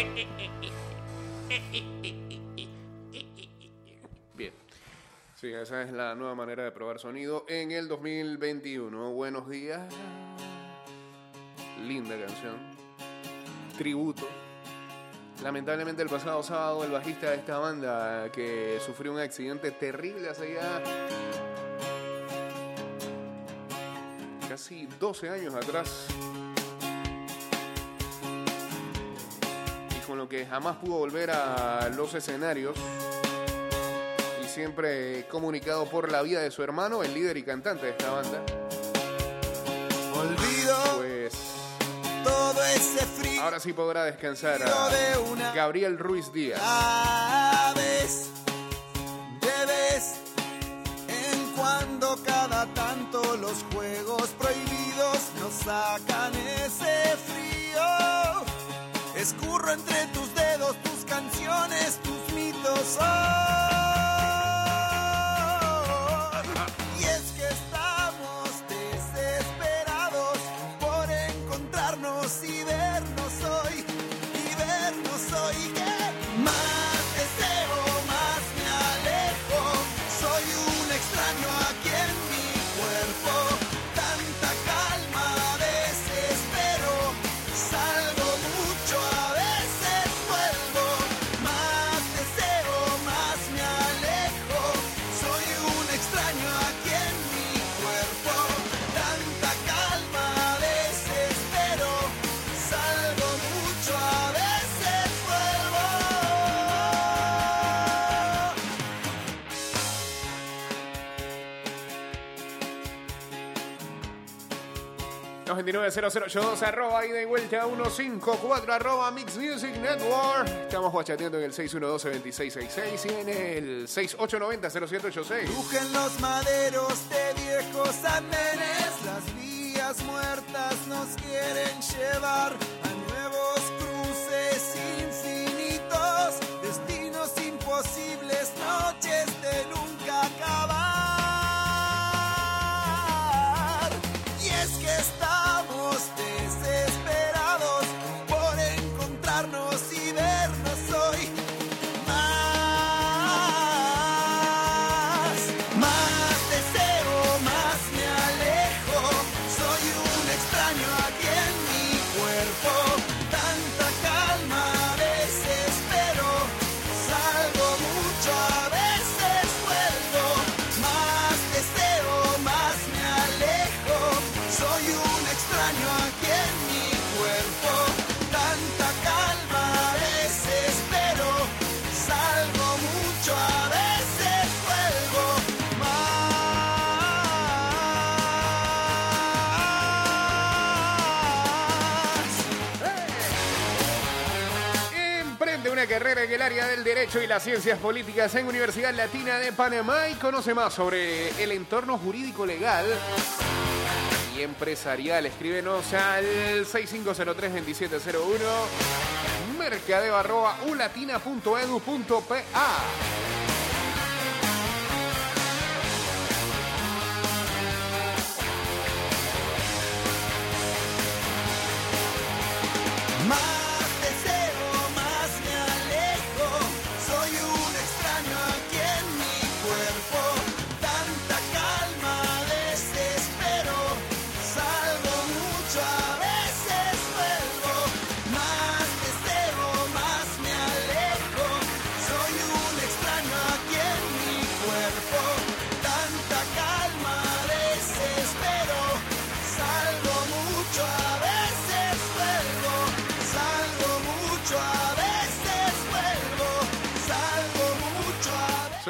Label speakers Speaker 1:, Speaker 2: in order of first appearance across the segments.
Speaker 1: Bien. Sí, esa es la nueva manera de probar sonido en el 2021. Buenos días. Linda canción. Tributo. Lamentablemente el pasado sábado el bajista de esta banda que sufrió un accidente terrible hace ya casi 12 años atrás que jamás pudo volver a los escenarios y siempre comunicado por la vida de su hermano, el líder y cantante de esta banda.
Speaker 2: Olvido
Speaker 1: Pues
Speaker 2: todo ese frío
Speaker 1: ahora sí podrá descansar
Speaker 2: de
Speaker 1: a Gabriel Ruiz Díaz.
Speaker 2: vez. De vez en cuando, cada tanto, los juegos prohibidos nos sacan ese frío. Escurro entre tus dedos tus canciones, tus mitos. hoy. Y es que estamos desesperados por encontrarnos y vernos hoy. Y vernos hoy
Speaker 1: 229-0082 arroba ida y vuelta 154 arroba Mix Music Network. Estamos guachateando en el 612-2666 y en el 6890-0786.
Speaker 2: Rugen los maderos de viejos andenes, las vías muertas nos quieren llevar a nuevos cruces infinitos, destinos imposibles, noches de nunca acabar. Y es que estamos
Speaker 1: carrera en el área del Derecho y las Ciencias Políticas en Universidad Latina de Panamá y conoce más sobre el entorno jurídico legal y empresarial. Escríbenos al 6503-2701 mercadeo arroba ulatina.edu.pa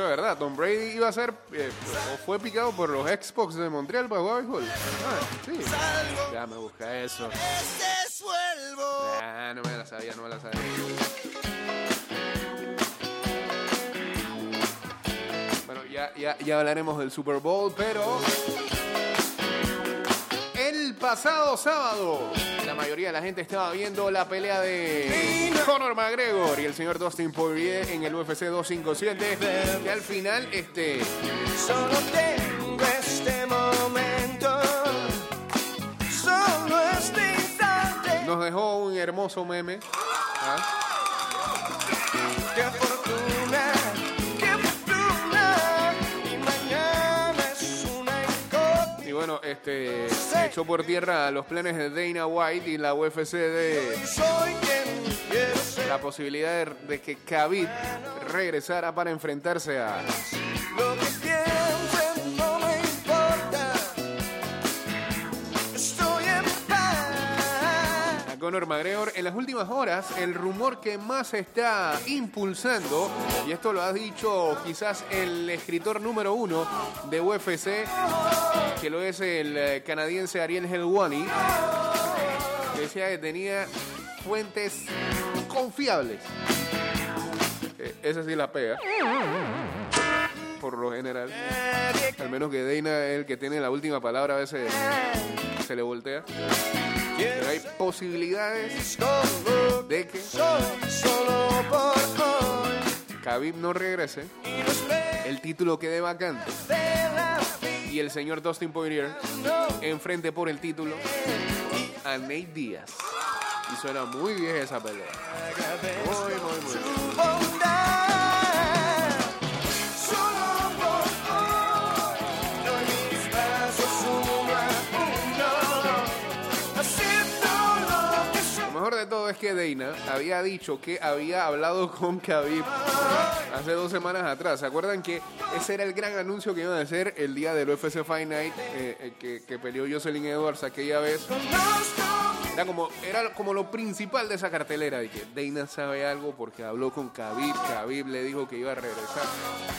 Speaker 1: Eso es verdad, Tom Brady iba a ser eh, o fue picado por los Xbox de Montreal para jugar béisbol. Ah, sí. Ya me busca eso. Ah, no me la sabía, no me la sabía. Bueno, ya, ya, ya hablaremos del Super Bowl, pero pasado sábado, la mayoría de la gente estaba viendo la pelea de Conor McGregor y el señor Dustin Poirier en el UFC 257. Y al final, este.
Speaker 2: Solo tengo este momento. Solo este instante.
Speaker 1: Nos dejó un hermoso meme. ¿ah? Qué fortuna. Este, echó por tierra los planes de Dana White y la UFC de la posibilidad de, de que Khabib regresara para enfrentarse a Conor McGregor. En las últimas horas, el rumor que más está impulsando, y esto lo ha dicho quizás el escritor número uno de UFC, que lo es el eh, canadiense Ariel Helwani, decía que tenía fuentes confiables. Eh, esa sí la pega. Por lo general. Al menos que Dana es el que tiene la última palabra, a veces se le voltea. Pero hay posibilidades de que. Khabib no regrese, el título quede vacante y el señor Dustin Poirier enfrente por el título a Nate Díaz. Y suena muy bien esa pelea. Muy,
Speaker 2: que
Speaker 1: Dana había dicho que había hablado con Khabib hace dos semanas atrás. ¿Se acuerdan que ese era el gran anuncio que iban a hacer el día del UFC Fight Night eh, eh, que, que peleó Jocelyn Edwards aquella vez? Era como, era como lo principal de esa cartelera, de que Dana sabe algo porque habló con Khabib, Khabib le dijo que iba a regresar.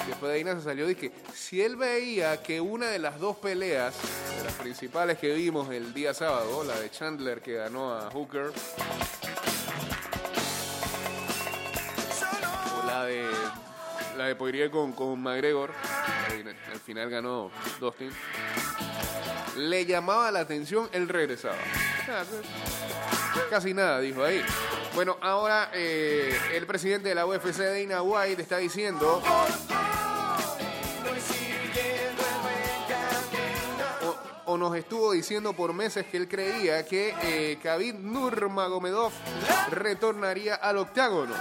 Speaker 1: Después Dana se salió y que si él veía que una de las dos peleas, de las principales que vimos el día sábado, la de Chandler que ganó a Hooker, la de Poirier con, con McGregor, al final ganó Dustin, le llamaba la atención, él regresaba. Casi nada, dijo ahí. Bueno, ahora eh, el presidente de la UFC, Dana White, está diciendo o, o nos estuvo diciendo por meses que él creía que eh, Khabib Nurmagomedov retornaría al octágono.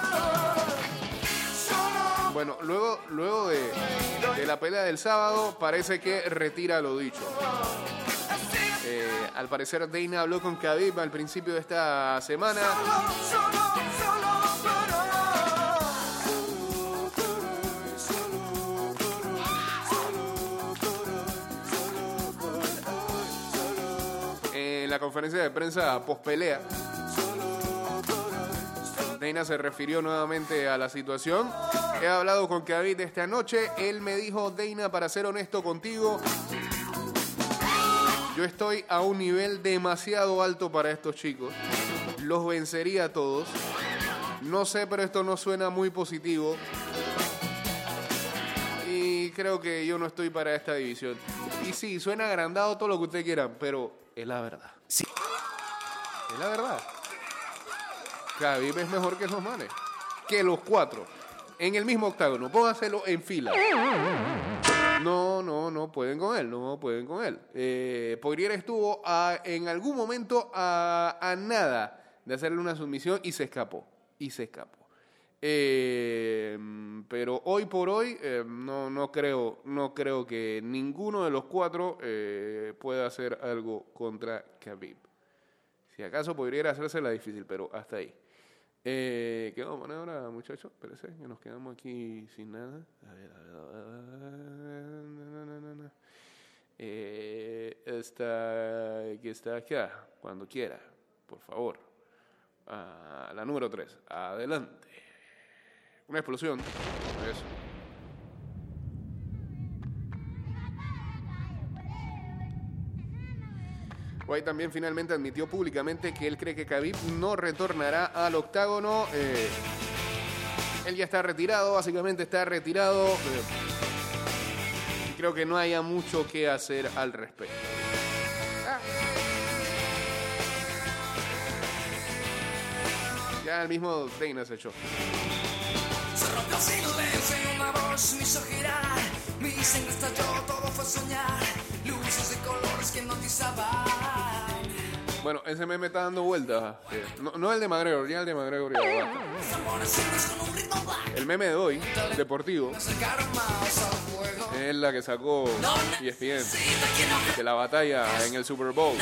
Speaker 1: Bueno, luego, luego de, la pelea del sábado, parece que retira lo dicho. Eh, al parecer, Dana habló con Khabib al principio de esta semana. En la conferencia de prensa post pelea, Dana se refirió nuevamente a la situación. He hablado con Khabib esta noche. Él me dijo, Dana, para ser honesto contigo, yo estoy a un nivel demasiado alto para estos chicos. Los vencería a todos. No sé, pero esto no suena muy positivo. Y creo que yo no estoy para esta división. Y sí, suena agrandado todo lo que ustedes quieran, pero es la verdad.
Speaker 3: Sí.
Speaker 1: Es la verdad. Khabib es mejor que esos manes. Que los cuatro. En el mismo octágono. Póngaselo en fila. No, no, no pueden con él. No pueden con él. Eh, estuvo a- en algún momento a, a nada de hacerle una sumisión y se escapó. Y se escapó. Eh, pero hoy por hoy eh, no, no, creo, no creo que ninguno de los cuatro eh, pueda hacer algo contra Khabib. Si acaso podría hacerse la difícil, pero hasta ahí. Eh, ¿Qué vamos a poner ahora, muchachos? Espérense, que nos quedamos aquí sin nada. A ver, a ver, a ver. Eh, esta, aquí está acá, cuando quiera, por favor. Ah, la número 3, adelante. Una explosión. Eso. White también finalmente admitió públicamente que él cree que Khabib no retornará al octágono. Eh, él ya está retirado, básicamente está retirado. eh, y creo que no haya mucho que hacer al respecto. Ah. Ya el mismo Dana se echó.
Speaker 4: Se rompió el silencio una voz me hizo girar. Todo fue soñar. Luces de colores que.
Speaker 1: Bueno, ese meme está dando vueltas. eh, No, no el de McGregor, ya el de McGregor ya basta. El meme de hoy, deportivo, es la que sacó ESPN de la batalla en el Super Bowl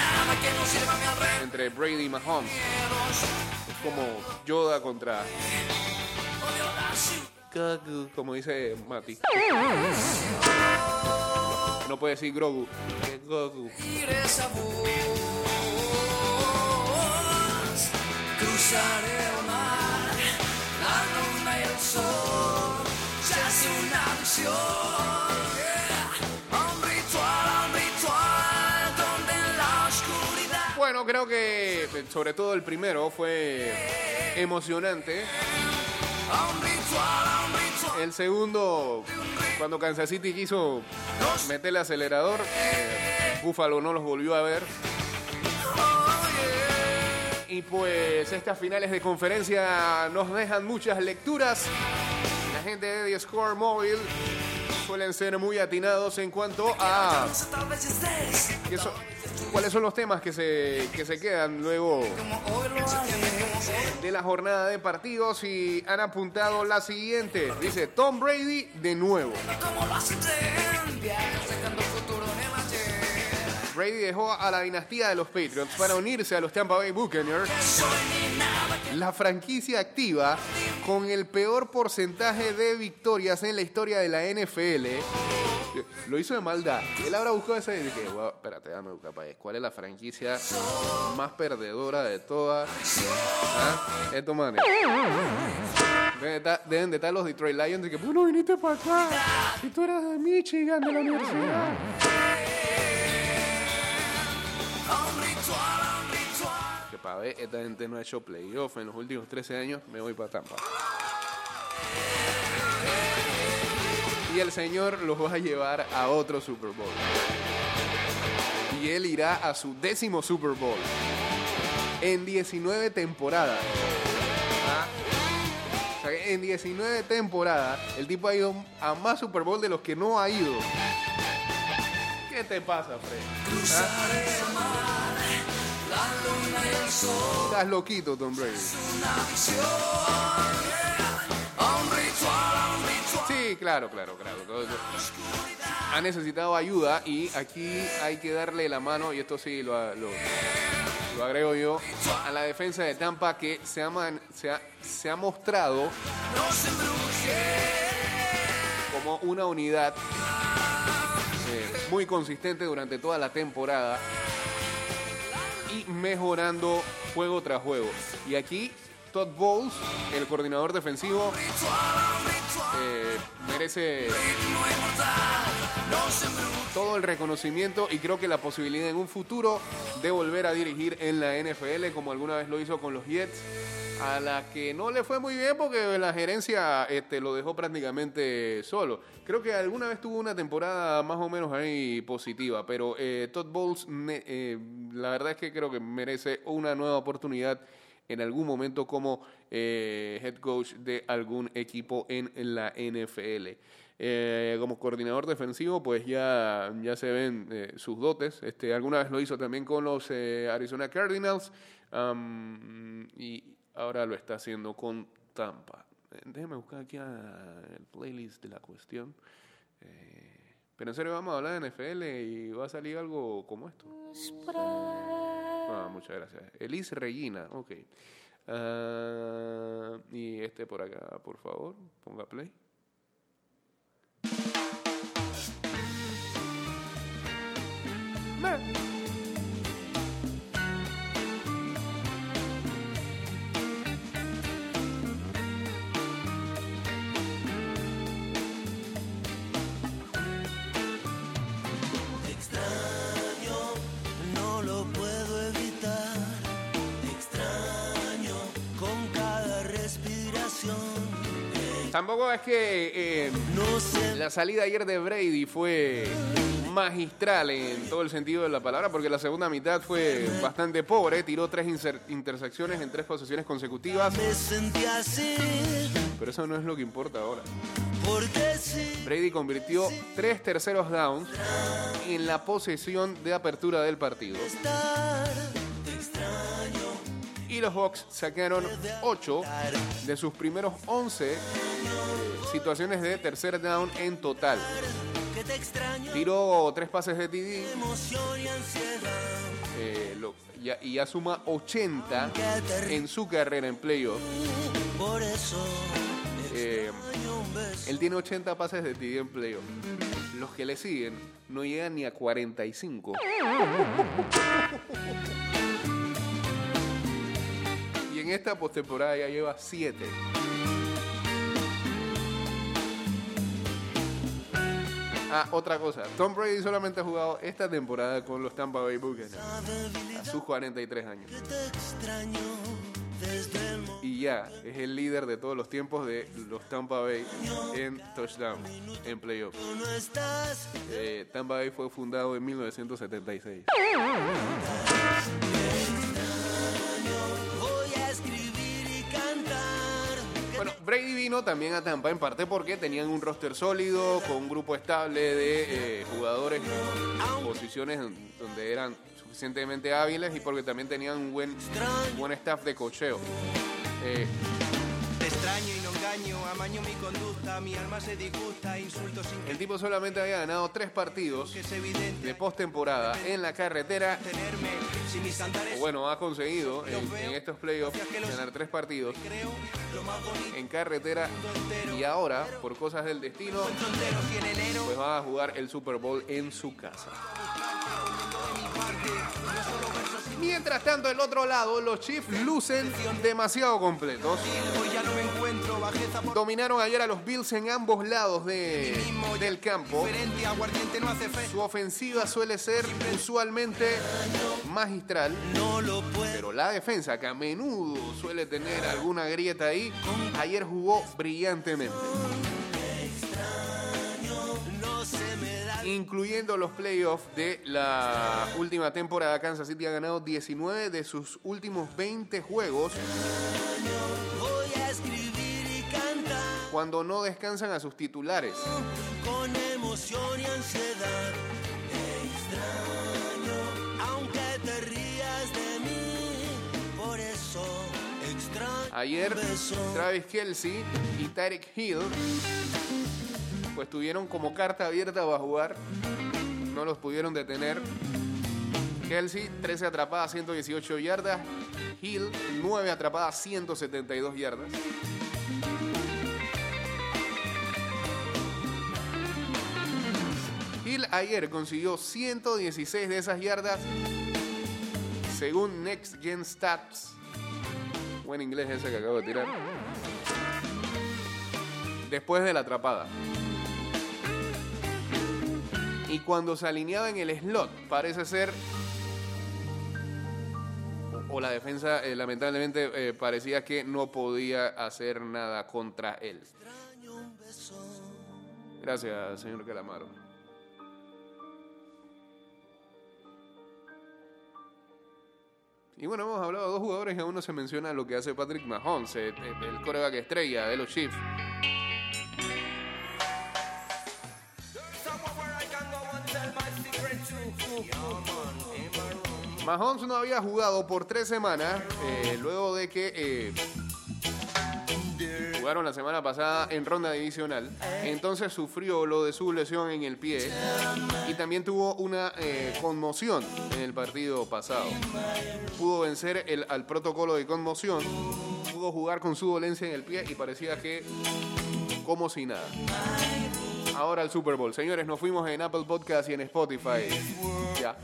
Speaker 1: entre Brady y Mahomes. Es como Yoda contra Grogu, como dice Mati. No puede decir Grogu. Grogu.
Speaker 4: Esa voz. Cruzar el mar, la luna y el sol, ya es una visión. Yeah. Un ritual, un ritual, donde en la oscuridad.
Speaker 1: Bueno, creo que sobre todo el primero fue emocionante. El segundo, cuando Kansas City quiso meter el acelerador, eh, Buffalo no los volvió a ver. Pues estas finales de conferencia nos dejan muchas lecturas. La gente de The Score Mobile suelen ser muy atinados en cuanto a cuáles son los temas que se, que se quedan luego de la jornada de partidos y han apuntado la siguiente. Dice Tom Brady de nuevo. Brady dejó a la dinastía de los Patriots para unirse a los Tampa Bay Buccaneers, la franquicia activa con el peor porcentaje de victorias en la historia de la NFL. Lo hizo de maldad. Él ahora buscó ese y dije, "Wow, espérate, déjame buscar para ¿Cuál es la franquicia más perdedora de todas? ¿Ah? Esto, man. Deben de estar- deben de estar los Detroit Lions de que, bueno, viniste para acá. Y tú eras de Michigan, de la universidad. Para ver, esta gente no ha hecho playoff en los últimos 13 años, me voy para Tampa. Y el señor los va a llevar a otro Super Bowl. Y él irá a su décimo Super Bowl. En 19 temporadas. ¿Ah? En 19 temporadas, el tipo ha ido a más Super Bowl de los que no ha ido. ¿Qué te pasa, Fred?
Speaker 4: Cruzar
Speaker 1: Estás loquito, Tom Brady. Sí, claro, claro, claro. Ha necesitado ayuda y aquí hay que darle la mano, y esto sí lo, lo, lo agrego yo, a la defensa de Tampa que se ha, man- se ha, se ha mostrado como una unidad eh, muy consistente durante toda la temporada mejorando juego tras juego. Y aquí Todd Bowles, el coordinador defensivo, eh, merece todo el reconocimiento y creo que la posibilidad en un futuro de volver a dirigir en la NFL como alguna vez lo hizo con los Jets a la que no le fue muy bien porque la gerencia este, lo dejó prácticamente solo. Creo que alguna vez tuvo una temporada más o menos ahí positiva, pero eh, Todd Bowles eh, la verdad es que creo que merece una nueva oportunidad en algún momento como eh, head coach de algún equipo en la NFL. Como coordinador defensivo, pues ya, ya se ven sus dotes. Este, alguna vez lo hizo también con los Arizona Cardinals ahora lo está haciendo con Tampa. Eh, Déjeme buscar aquí el playlist de la cuestión. Eh, pero en serio, vamos a hablar de NFL y va a salir algo como esto. Ah, muchas gracias. Elise Regina, ok. Ah, y este por acá, por favor, ponga play.
Speaker 2: Te
Speaker 1: Tampoco es que eh, la salida ayer de Brady fue magistral en todo el sentido de la palabra, porque la segunda mitad fue bastante pobre. Tiró tres intersecciones en tres posesiones consecutivas, pero eso no es lo que importa ahora. Brady convirtió tres terceros downs en la posesión de apertura del partido. Y los Bucks sacaron 8 de sus primeros 11 eh, situaciones de tercer down en total. Tiró tres pases de TD eh, lo- ya- y ya suma 80
Speaker 2: Que te
Speaker 1: en su carrera en playoff. Eh, él tiene 80 pases de TD en playoff. Los que le siguen no llegan ni a 45. En esta postemporada ya lleva 7. Ah, otra cosa. Tom Brady solamente ha jugado esta temporada con los Tampa Bay Buccaneers a sus 43 años. Y ya es el líder de todos los tiempos de los Tampa Bay en touchdown, en playoff. Eh, Tampa Bay fue fundado en 1976. Brady vino también a Tampa en parte porque tenían un roster sólido, con un grupo estable de eh, jugadores en posiciones donde eran suficientemente hábiles y porque también tenían un buen, buen staff de cocheo. Eh,
Speaker 3: Te extraño y no engaño, amaño mi conducta, mi alma se disgusta, insulto sin que
Speaker 1: el tipo solamente había ganado tres partidos de postemporada en la carretera. Bueno, ha conseguido en, en estos playoffs ganar tres partidos en carretera. y ahora, por cosas del destino, pues va a jugar el Super Bowl en su casa. Mientras tanto, del otro lado, los Chiefs lucen demasiado completos. Dominaron ayer a los Bills en ambos lados de- del campo. Su ofensiva suele ser usualmente magistral, pero la defensa, que a menudo suele tener alguna grieta ahí, ayer jugó brillantemente. Incluyendo los playoffs de la última temporada. Kansas City ha ganado 19 de sus últimos 20 juegos
Speaker 2: Voy a escribir y cantar
Speaker 1: cuando no descansan a sus titulares.
Speaker 2: con emoción y ansiedad. Extraño, aunque te rías de mí. Por eso extraño.
Speaker 1: Ayer. Travis Kelsey y Tyreek Hill pues tuvieron como carta abierta para jugar. No los pudieron detener. Kelsey, 13 atrapadas, 118 yardas. Hill, 9 atrapadas, 172 yardas. Hill ayer consiguió 116 de esas yardas según Next Gen Stats. Buen inglés ese que acabo de tirar. Después de la atrapada. Y cuando se alineaba en el slot, parece ser. O, la defensa, eh, lamentablemente, eh, parecía que no podía hacer nada contra él. Gracias, señor Calamaro. Y bueno, hemos hablado de dos jugadores y aún no se menciona lo que hace Patrick Mahomes, eh, eh, el coreback estrella de los Chiefs. Mahomes no había jugado por tres semanas, eh, luego de que eh, jugaron la semana pasada en ronda divisional. Entonces sufrió lo de su lesión en el pie y también tuvo una eh, conmoción en el partido pasado. Pudo vencer el, al protocolo de conmoción, pudo jugar con su dolencia en el pie y parecía que como si nada. Ahora el Super Bowl. Señores, nos fuimos en Apple Podcast y en Spotify. Ya.